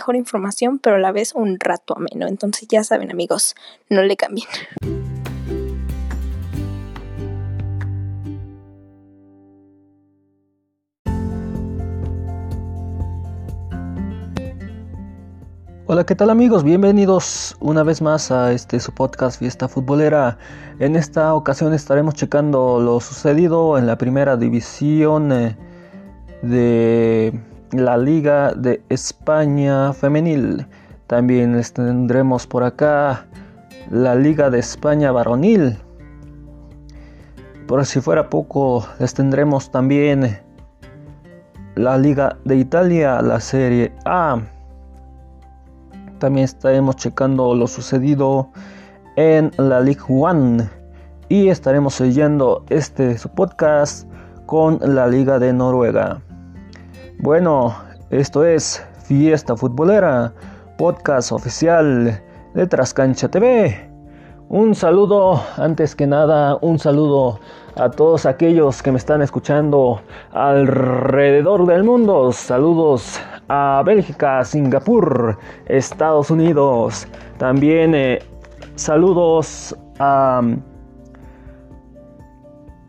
mejor información, pero a la vez un rato ameno. Entonces ya saben amigos, no le cambien. Hola, ¿qué tal amigos? Bienvenidos una vez más a este su podcast Fiesta Futbolera. En esta ocasión estaremos checando lo sucedido en la primera división eh, de la Liga de España Femenil. También les tendremos por acá la Liga de España Varonil. Por si fuera poco, les tendremos también la Liga de Italia, la Serie A. También estaremos checando lo sucedido en la League One. Y estaremos siguiendo este podcast con la Liga de Noruega. Bueno, esto es Fiesta Futbolera, podcast oficial de Trascancha TV. Un saludo, antes que nada, un saludo a todos aquellos que me están escuchando alrededor del mundo. Saludos a Bélgica, Singapur, Estados Unidos. También eh, saludos a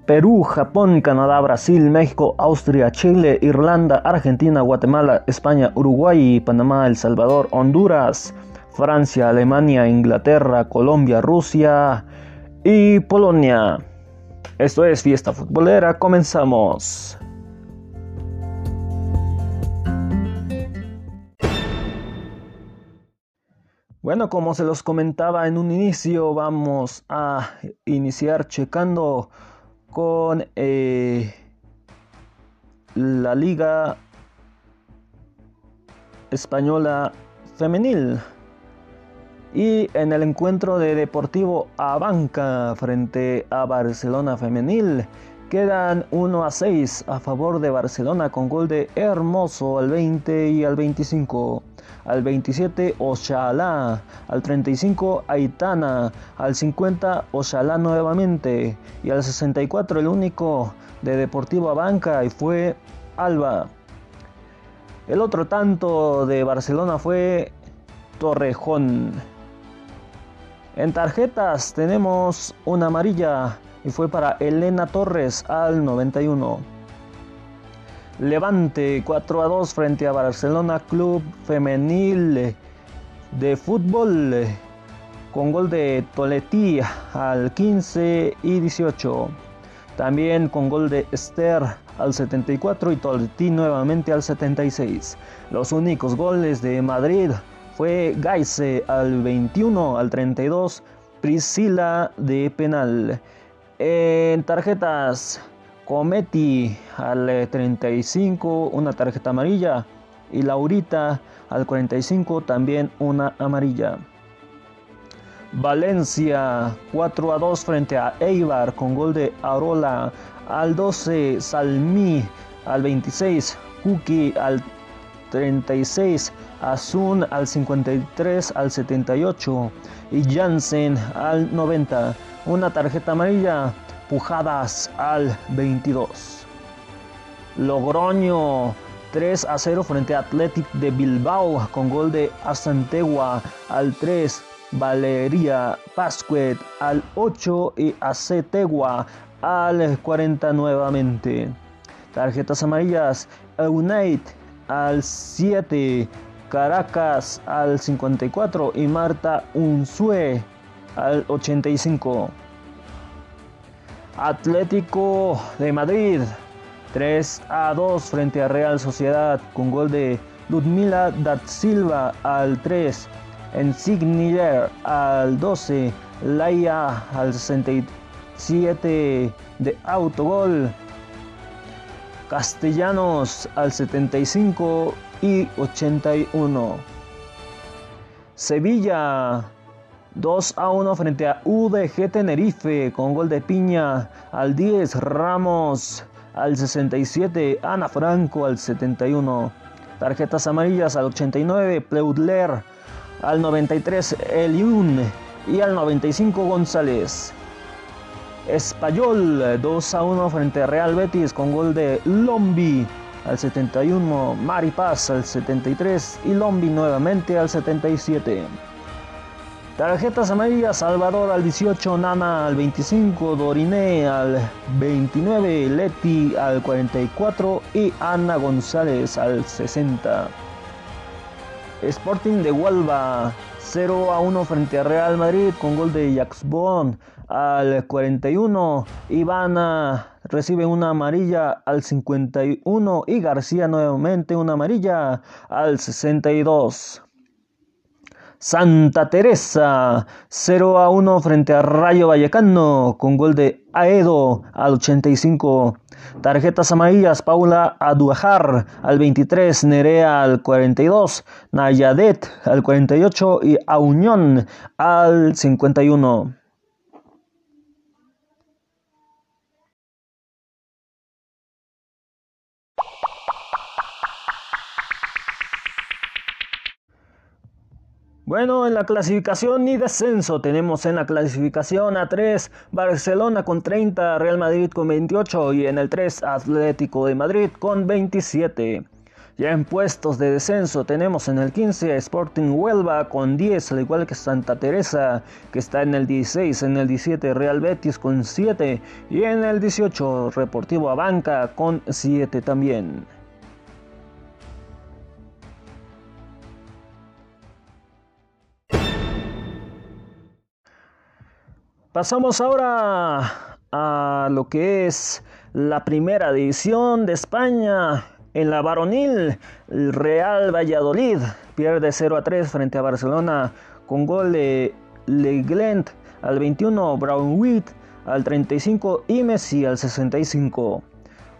Perú, Japón, Canadá, Brasil, México, Austria, Chile, Irlanda, Argentina, Guatemala, España, Uruguay, Panamá, El Salvador, Honduras, Francia, Alemania, Inglaterra, Colombia, Rusia y Polonia. Esto es Fiesta Futbolera, comenzamos. Bueno, como se los comentaba en un inicio, vamos a iniciar checando con eh, la Liga Española Femenil. Y en el encuentro de Deportivo Abanca frente a Barcelona Femenil, quedan 1 a 6 a favor de Barcelona con gol de Hermoso al 20 y al 25 al 27 Oshalá, al 35 Aitana, al 50 Oshalá nuevamente. Y al 64 el único de Deportivo Banca y fue Alba. El otro tanto de Barcelona fue Torrejón. En tarjetas tenemos una amarilla y fue para Elena Torres al 91. Levante 4 a 2 frente a Barcelona Club Femenil de Fútbol con gol de Toletí al 15 y 18. También con gol de Esther al 74 y Toletí nuevamente al 76. Los únicos goles de Madrid fue Gaise al 21, al 32, Priscila de penal. En tarjetas Cometi al 35 una tarjeta amarilla y Laurita al 45 también una amarilla. Valencia 4 a 2 frente a Eibar con gol de Arola al 12 Salmi al 26 Kuki al 36 Azun al 53 al 78 y Jansen al 90 una tarjeta amarilla Pujadas al 22. Logroño 3 a 0 frente a Athletic de Bilbao con gol de Asantegua al 3. Valeria Pascuet al 8 y Acetegua al 40 nuevamente. Tarjetas amarillas, Unite al 7, Caracas al 54 y Marta Unzue al 85. Atlético de Madrid 3 a 2 frente a Real Sociedad con gol de Ludmila da Silva al 3, Insignier al 12, Laia al 67 de autogol, Castellanos al 75 y 81. Sevilla 2 a 1 frente a UDG Tenerife con gol de Piña al 10, Ramos al 67, Ana Franco al 71. Tarjetas amarillas al 89, Pleudler al 93, Eliun y al 95 González. Espayol 2 a 1 frente a Real Betis con gol de Lombi al 71, Maripaz al 73 y Lombi nuevamente al 77. Tarjetas amarillas, Salvador al 18, Nana al 25, Doriné al 29, Leti al 44 y Ana González al 60. Sporting de Huelva 0 a 1 frente a Real Madrid con gol de Jacksbon al 41. Ivana recibe una amarilla al 51 y García nuevamente una amarilla al 62. Santa Teresa 0 a 1 frente a Rayo Vallecano con gol de Aedo al 85. Tarjetas amarillas Paula Aduajar al 23, Nerea al 42, Nayadet al 48 y Auñón al 51. Bueno, en la clasificación y descenso tenemos en la clasificación a 3 Barcelona con 30, Real Madrid con 28 y en el 3 Atlético de Madrid con 27. Ya en puestos de descenso tenemos en el 15 Sporting Huelva con 10, al igual que Santa Teresa que está en el 16, en el 17 Real Betis con 7 y en el 18 Reportivo Abanca con 7 también. Pasamos ahora a lo que es la primera división de España. En la varonil, el Real Valladolid pierde 0 a 3 frente a Barcelona con gol de Leglent al 21, Brown al 35 y Messi al 65.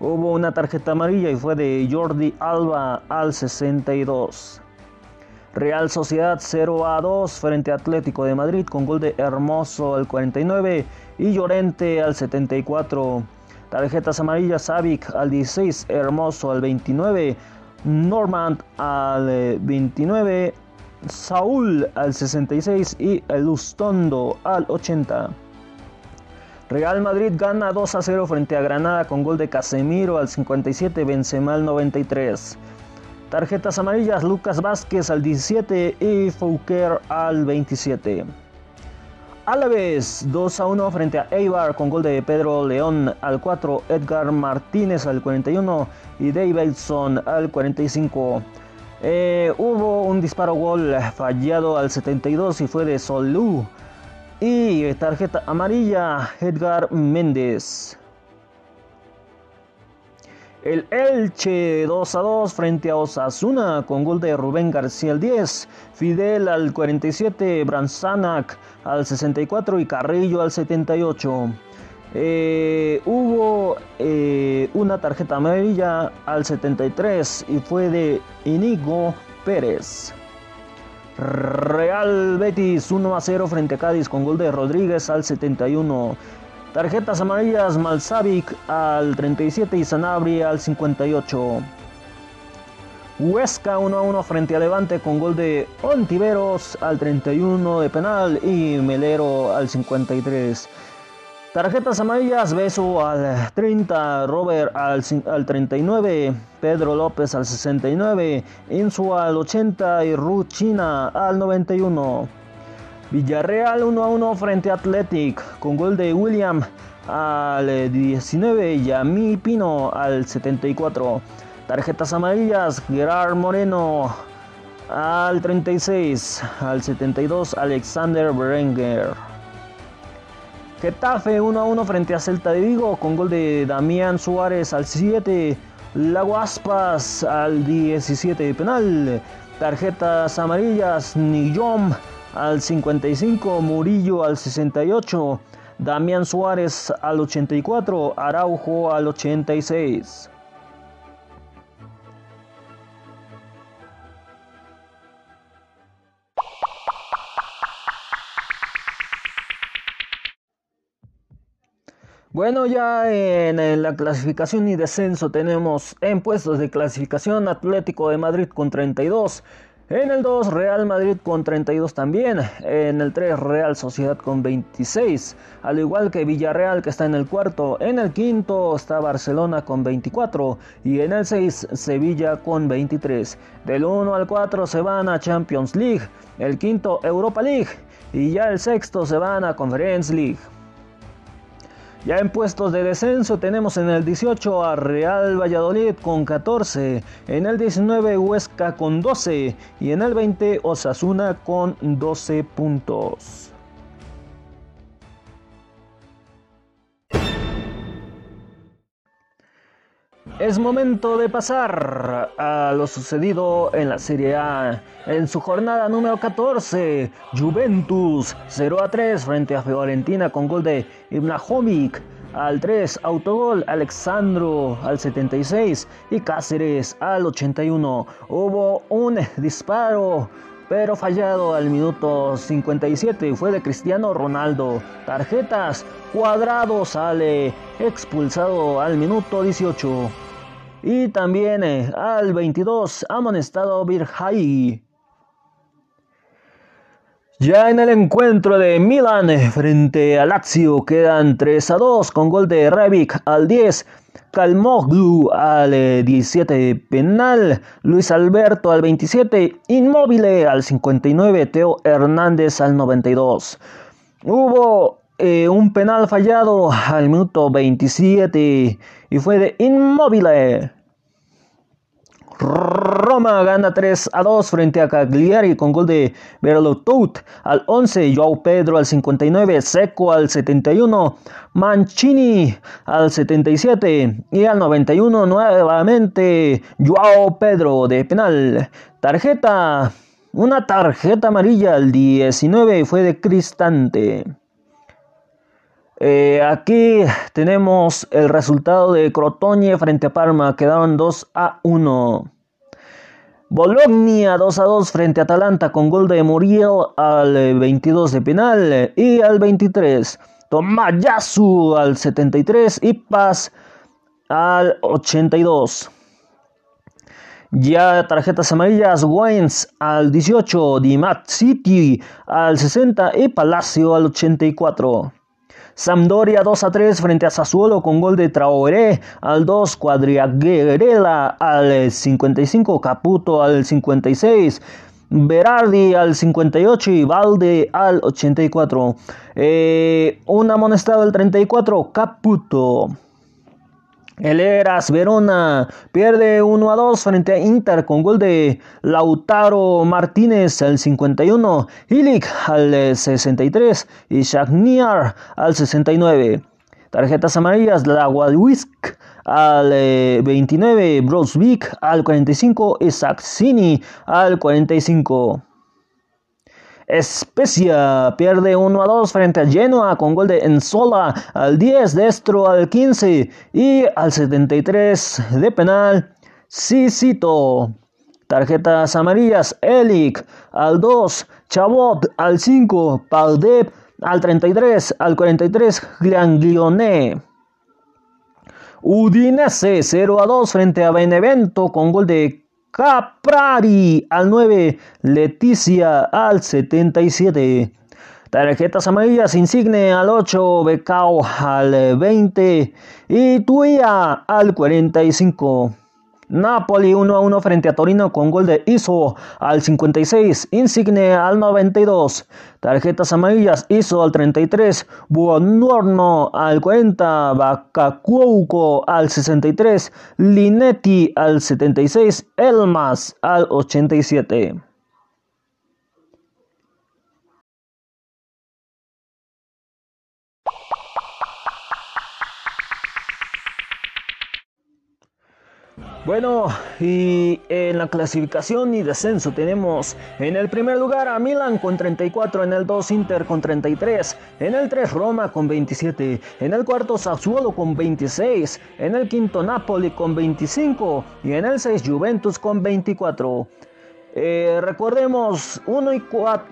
Hubo una tarjeta amarilla y fue de Jordi Alba al 62. Real Sociedad 0 a 2 frente a Atlético de Madrid con gol de Hermoso al 49 y Llorente al 74. Tarjetas amarillas Savic al 16, Hermoso al 29, Normand al 29, eh, Saúl al 66 y Lustondo al 80. Real Madrid gana 2 a 0 frente a Granada con gol de Casemiro al 57, Benzema al 93. Tarjetas amarillas, Lucas Vázquez al 17 y Fouquer al 27. Alaves 2 a 1 frente a Eibar con gol de Pedro León al 4, Edgar Martínez al 41 y Davidson al 45. Eh, hubo un disparo gol fallado al 72 y fue de Solú. Y tarjeta amarilla, Edgar Méndez. El Elche 2 a 2 frente a Osasuna con gol de Rubén García al 10, Fidel al 47, Branzanac al 64 y Carrillo al 78. Eh, hubo eh, una tarjeta amarilla al 73 y fue de Inigo Pérez. Real Betis 1 a 0 frente a Cádiz con gol de Rodríguez al 71. Tarjetas amarillas Malsavic al 37 y Sanabria al 58. Huesca 1 a 1 frente a Levante con gol de Ontiveros al 31 de penal y Melero al 53. Tarjetas amarillas, Beso al 30, Robert al, al 39, Pedro López al 69, Insu al 80 y Ruchina al 91. Villarreal 1 a 1 frente a Athletic con gol de William al 19 y Yami Pino al 74. Tarjetas amarillas, Gerard Moreno al 36, al 72 Alexander Berenguer. Getafe 1 a 1 frente a Celta de Vigo con gol de Damián Suárez al 7, Laguaspas al 17 de penal. Tarjetas amarillas, Niyom al 55, Murillo al 68, Damián Suárez al 84, Araujo al 86. Bueno, ya en, en, la clasificación y descenso tenemos en puestos de clasificación Atlético de Madrid con 32, en el 2 Real Madrid con 32 también. En el 3 Real Sociedad con 26. Al igual que Villarreal que está en el cuarto. En el quinto está Barcelona con 24. Y en el 6 Sevilla con 23. Del 1 al 4 se van a Champions League. El quinto Europa League. Y ya el sexto se van a Conference League. Ya en puestos de descenso tenemos en el 18 a Real Valladolid con 14, en el 19 Huesca con 12 y en el 20 Osasuna con 12 puntos. Es momento de pasar a lo sucedido en la Serie A. En su jornada número 14, Juventus 0 a 3 frente a Fiorentina con gol de Ibnahovic. Al 3, autogol Alexandro al 76 y Cáceres al 81. Hubo un disparo pero fallado al minuto 57 fue de Cristiano Ronaldo. Tarjetas, cuadrado sale expulsado al minuto 18. Y también eh, al 22 amonestado Virjai. Ya en el encuentro de Milan eh, frente a Lazio quedan 3 a 2 con gol de Rebic al 10, Calmoglu al 17 eh, penal, Luis Alberto al 27, Inmóvil al 59, Teo Hernández al 92. Hubo un penal fallado al minuto 27 y fue de Inmóvil. Roma gana 3 a 2 frente a Cagliari con gol de Berlotout al 11, Joao Pedro al 59, Seco al 71, Mancini al 77 y al 91 nuevamente Joao Pedro de penal. Tarjeta, una tarjeta amarilla al 19 fue de Cristante. Eh, aquí tenemos el resultado de Crotone frente a Parma. Quedaron 2 a 1. Bologna 2 a 2 frente a Atalanta con gol de Muriel al 22 de penal y al 23. Tomayasu al 73 y Paz al 82. Ya tarjetas amarillas, Waynes al 18, Dimat City al 60 y Palacio al 84. Sampdoria 2 a 3 frente a Sassuolo con gol de Traoré al 2, Quadriaguerela al 55, Caputo al 56. Berardi al 58 y Valde al 84. Eh, un amonestado al 34, Caputo. El Eras Verona pierde 1 a 2 frente a Inter con gol de Lautaro Martínez al 51, Ilic al 63 y Shagniar al 69. Tarjetas amarillas, la Wadwisk al 29, eh, Brosvik al 45 y Saxini al 45. Especia pierde 1 a 2 frente a Genoa con gol de Enzola al 10, Destro al 15 y al 73 de penal, Cicito. Tarjetas amarillas, Elic al 2, Chabot al 5, Paldep al 33, al 43, Glione. Udinese 0 a 2 frente a Benevento con gol de Caprari al 9, Leticia al 77. Tarjetas amarillas, Insigne al 8, Becao al 20 y Tuya al 45. Napoli 1 a 1 frente a Torino con gol de Iso al 56, Insigne al 92, tarjetas amarillas Iso al 33, Buongiorno al 40, Bacacuco al 63, Linetti al 76, Elmas al 87. Bueno, y en la clasificación y descenso tenemos en el primer lugar a Milan con 34, en el 2 Inter con 33, en el 3 Roma con 27, en el cuarto Sassuolo con 26, en el quinto Napoli con 25 y en el 6 Juventus con 24. Eh, recordemos uno y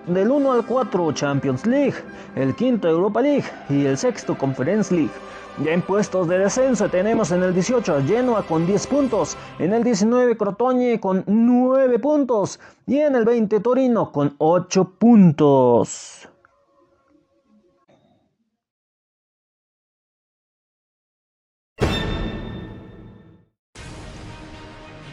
del 1 al 4 Champions League, el quinto Europa League y el sexto Conference League. Ya en puestos de descenso tenemos en el 18 Genoa con 10 puntos, en el 19 Crotone con 9 puntos y en el 20 Torino con 8 puntos.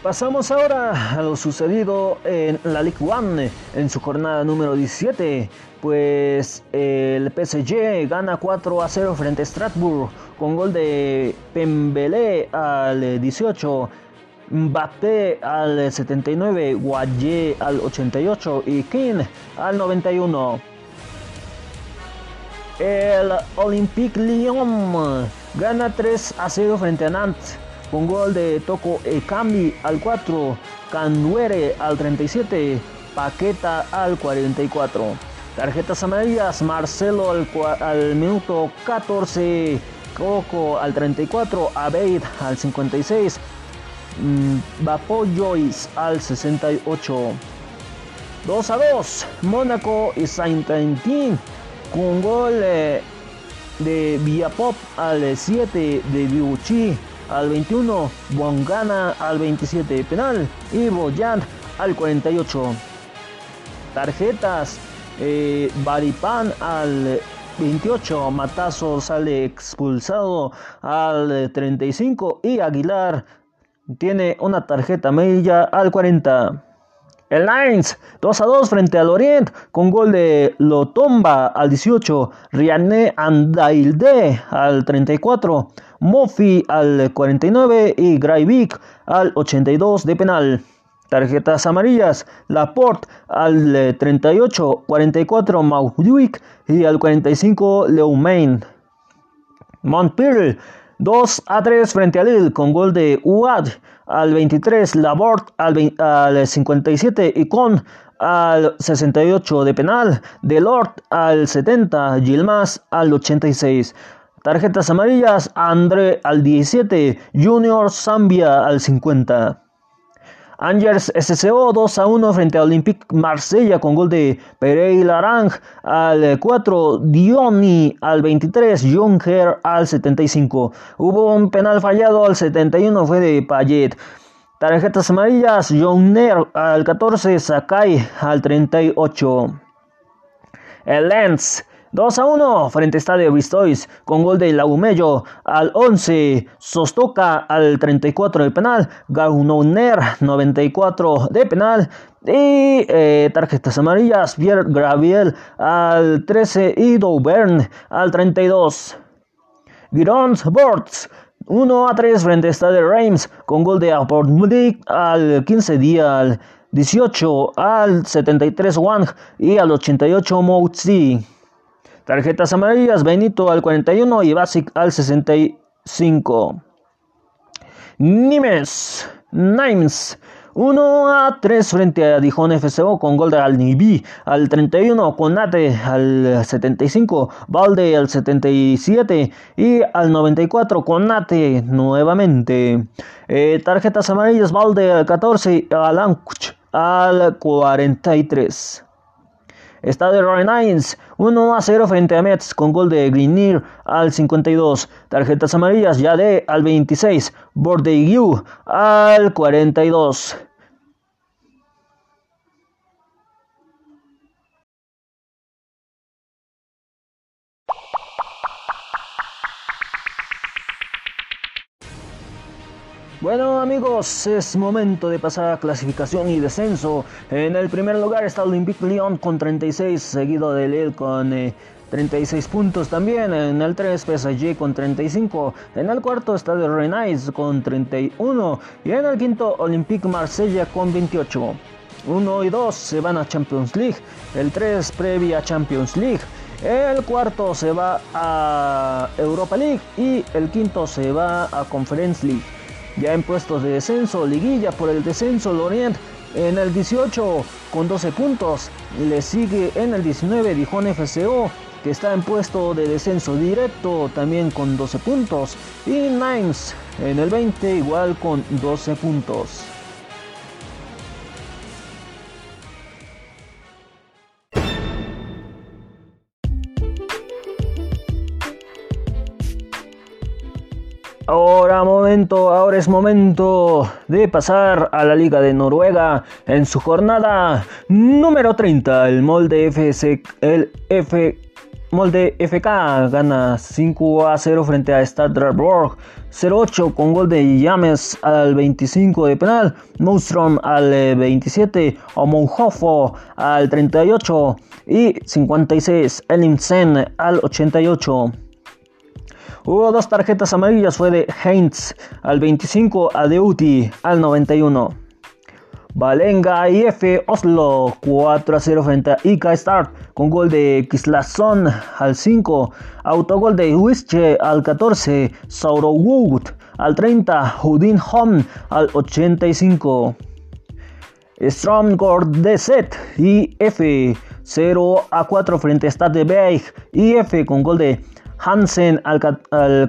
Pasamos ahora a lo sucedido en la Ligue 1 en su jornada número 17, pues el PSG gana 4 a 0 frente a Strasbourg con gol de Pembele al 18, Mbappé al 79, Guayé al 88 y King al 91. El Olympique Lyon gana 3 a 0 frente a Nantes con gol de Toco Ekambi al 4, Canduere al 37, Paqueta al 44. Tarjetas amarillas, Marcelo al, minuto 14, Coco al 34, Abeid al 56, Vapo Joyce al 68. 2 a 2, Mónaco y Saint-Quentin con gol eh, de Villapop al 7 de Biuchi al 21, Bongana al 27 penal y Boyan al 48. Tarjetas, eh, Baripan al 28, Matazo sale expulsado al 35 y Aguilar tiene una tarjeta amarilla al 40. El Lines 2 a 2 frente al Orient con gol de Lotomba al 18, Riané Andailde al 34, Mofi al 49 y Graivik al 82 de penal. Tarjetas amarillas, Laporte al 38, 44 Maudwick y al 45 Leumain. Montpellier 2 a 3 frente a Lille con gol de Uad al 23, Labort al, al 57 y con al 68 de penal, Delort al 70, Gilmas al 86. Tarjetas amarillas, André al 17, Junior Zambia al 50. Angers SCO 2 a 1 frente a Olympique Marsella con gol de Pereira Larang al 4, Dioni al 23, Juncker al 75. Hubo un penal fallado al 71, fue de Payet. Tarjetas amarillas, Jonner al 14, Sakai al 38. El Lens 2 a 1 frente a Estadio Vistois con gol de Laumello al 11, Sostoca al 34 de penal, Gaunoner 94 de penal y eh, tarjetas amarillas, Pierre Graviel al 13 y Doubern al 32. Girons Borts 1 a 3 frente a Stade Reims con gol de Aportmudik al 15 día al 18 al 73 Wang y al 88 Moutzi. Tarjetas amarillas, Benito al 41 y Basic al 65. Nimes, Nimes, 1 a 3 frente a Dijon FCO con gol de Alnibi al 31, Conate al 75, Valde al 77 y al 94 Conate nuevamente. Eh, tarjetas amarillas, Valde al 14, Alancuch al 43. Estadio Rennes 1 a 0 frente a Mets con gol de Greener al 52. Tarjetas amarillas ya de al 26. Bordeaux al 42. Bueno amigos, es momento de pasar a clasificación y descenso. En el primer lugar está Olympique Lyon con 36, seguido de Lille con 36 eh, puntos también. En el 3 PSG con 35. En el cuarto está de Rennes con 31. Y en el quinto Olympique Marsella con 28. 1 y 2 se van a Champions League. El 3 previa Champions League. El cuarto se va a Europa League y el quinto se va a Conference League. Ya en puestos de descenso, liguilla por el descenso, Lorient en el 18 con 12 puntos. Le sigue en el 19 Dijon FCO, que está en puesto de descenso directo también con 12 puntos. Y Nimes en el 20 igual con 12 puntos. Ahora momento, ahora es momento de pasar a la Liga de Noruega en su jornada número 30. El molde FC, el FK gana 5 a 0 frente a Stadlerborg 0-8 con gol de James al 25 de penal, Mostrom al 27, Omonjofo al 38 y 56 Elimsen al 88. Hubo dos tarjetas amarillas, fue de Heinz al 25, a Deuti al 91. Valenga IF Oslo 4 a 0 frente a IK Start con gol de Kislason al 5, autogol de Wische al 14, Sauro Wood al 30, Houdin Hom al 85. Stromgård DZ IF 0 a 4 frente a Stade Beig IF con gol de Hansen al,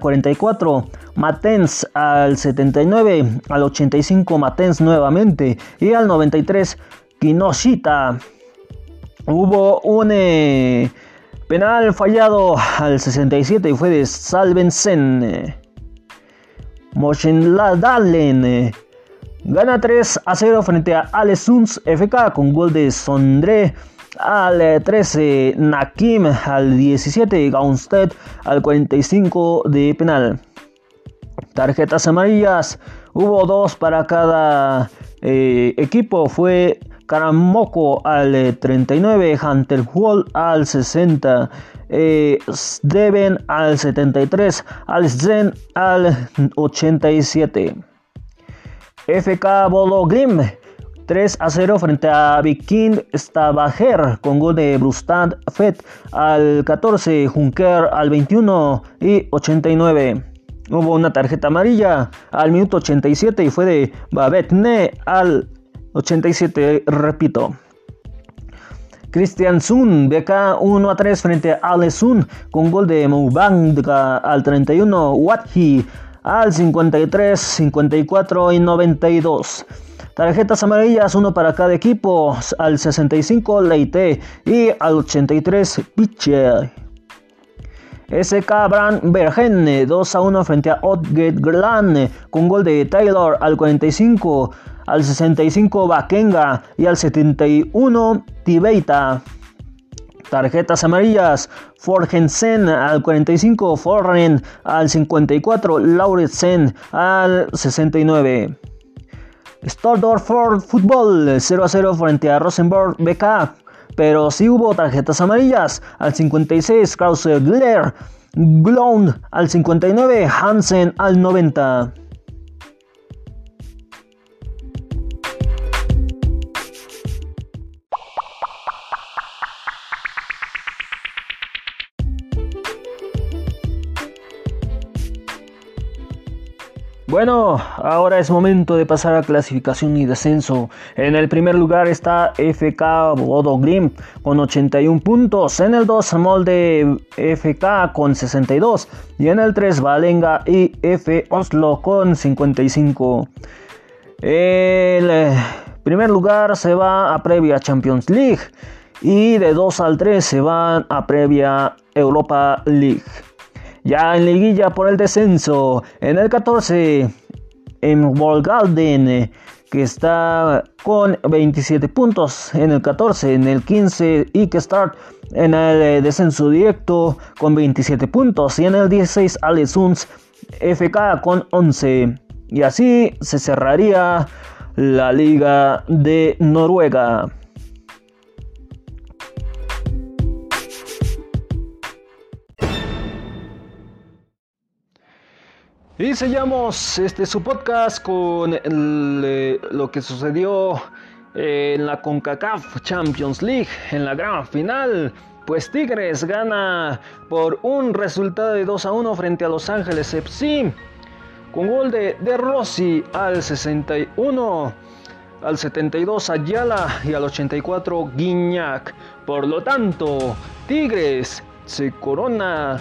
44, Matens al 79, al 85 Matens nuevamente y al 93 Kinoshita. Hubo un eh, penal fallado al 67 y fue de Salvensen. Eh, gana 3 a 0 frente a Alesuns FK con gol de Sondre al 13, Nakim al 17, Gaunstedt al 45 de penal. Tarjetas amarillas, hubo dos para cada eh, equipo, fue Karamoko al 39, Hunter Wall al 60, eh, al 73, Al Zen al 87. FK Bolo Grim 3 a 0 frente a Viking Stavager con gol de Brustad Fett al 14, Junker al 21 y 89. Hubo una tarjeta amarilla al minuto 87 y fue de Babetne al 87, repito. Christian Sun, BK 1 a 3 frente a Ale Sun con gol de Mubanga al 31, Watji al 53, 54 y 92. Tarjetas amarillas, uno para cada equipo. Al 65 Leite y al 83 Pitcher. SK Brand Bergen 2 a 1 frente a Otgate Glan con gol de Taylor al 45, al 65 Bakenga y al 71 Tibeita. Tarjetas amarillas, Forgensen al 45, Forren al 54, Lauritsen al 69. Stordorf Football 0 a 0 frente a Rosenborg BK. Pero sí hubo tarjetas amarillas. Al 56 Krause Gler. Glond al 59. Hansen al 90. Bueno, ahora es momento de pasar a clasificación y descenso. En el primer lugar está FK Bodo con 81 puntos. En el 2 Molde FK con 62. Y en el 3 Valenga y F Oslo con 55. El eh, primer lugar se va a previa Champions League. Y de 2 al 3 se van a previa Europa League. Ya en liguilla por el descenso. En el 14, en Volgalden, que está con 27 puntos. En el 14, en el 15, Start en el eh, descenso directo con 27 puntos. Y en el 16, Alesuns FK con 11. Y así se cerraría la Liga de Noruega. Y sellamos este su podcast con eh, lo que sucedió en la CONCACAF Champions League en la gran final. Pues Tigres gana por un resultado de 2 a 1 frente a Los Ángeles FC. Con gol de, de Rossi al 61, al 72 Ayala y al 84 Guiñac. Por lo tanto, Tigres se corona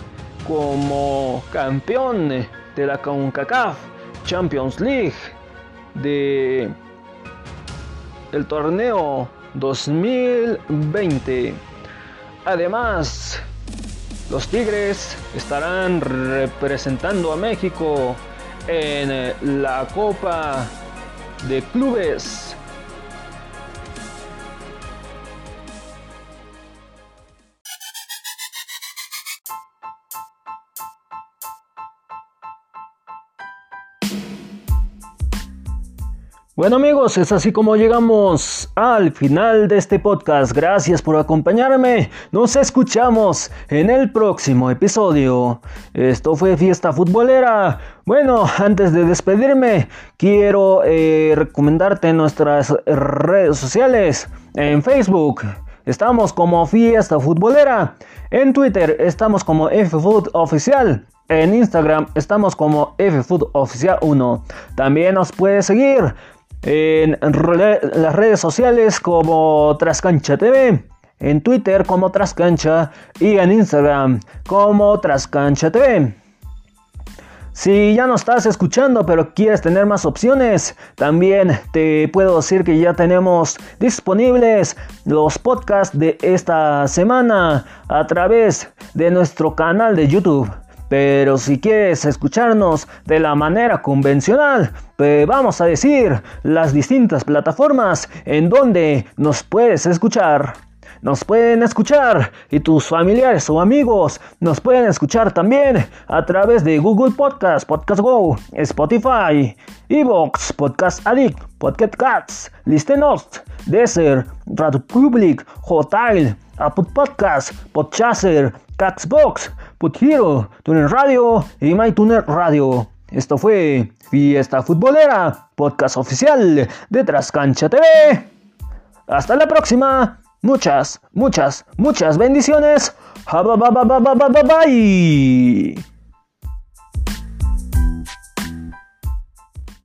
como campeón de la CONCACAF Champions League de el torneo 2020. Además, los Tigres estarán representando a México en la Copa de Clubes. Bueno amigos, es así como llegamos al final de este podcast. Gracias por acompañarme. Nos escuchamos en el próximo episodio. Esto fue Fiesta Futbolera. Bueno, antes de despedirme, quiero eh, recomendarte nuestras redes sociales. En Facebook estamos como Fiesta Futbolera. En Twitter estamos como FFood Oficial. En Instagram estamos como FFood Oficial 1. También nos puedes seguir en las redes sociales como Trascancha TV, en Twitter como Trascancha y en Instagram como Trascancha TV. Si ya no estás escuchando pero quieres tener más opciones, también te puedo decir que ya tenemos disponibles los podcasts de esta semana a través de nuestro canal de YouTube. Pero si quieres escucharnos de la manera convencional, pues vamos a decir las distintas plataformas en donde nos puedes escuchar. Nos pueden escuchar y tus familiares o amigos nos pueden escuchar también a través de Google Podcast, Podcast Go, Spotify, Evox, Podcast Addict, Podcast Cats, Listenost, Desert, Radio Public, Hotel, Apple Podcast, Podchaser, Caxbox, Hero, Tuner Radio y MyTuner Radio. Esto fue Fiesta Futbolera, podcast oficial de Trascancha TV. Hasta la próxima. Muchas, muchas, muchas bendiciones. Bye.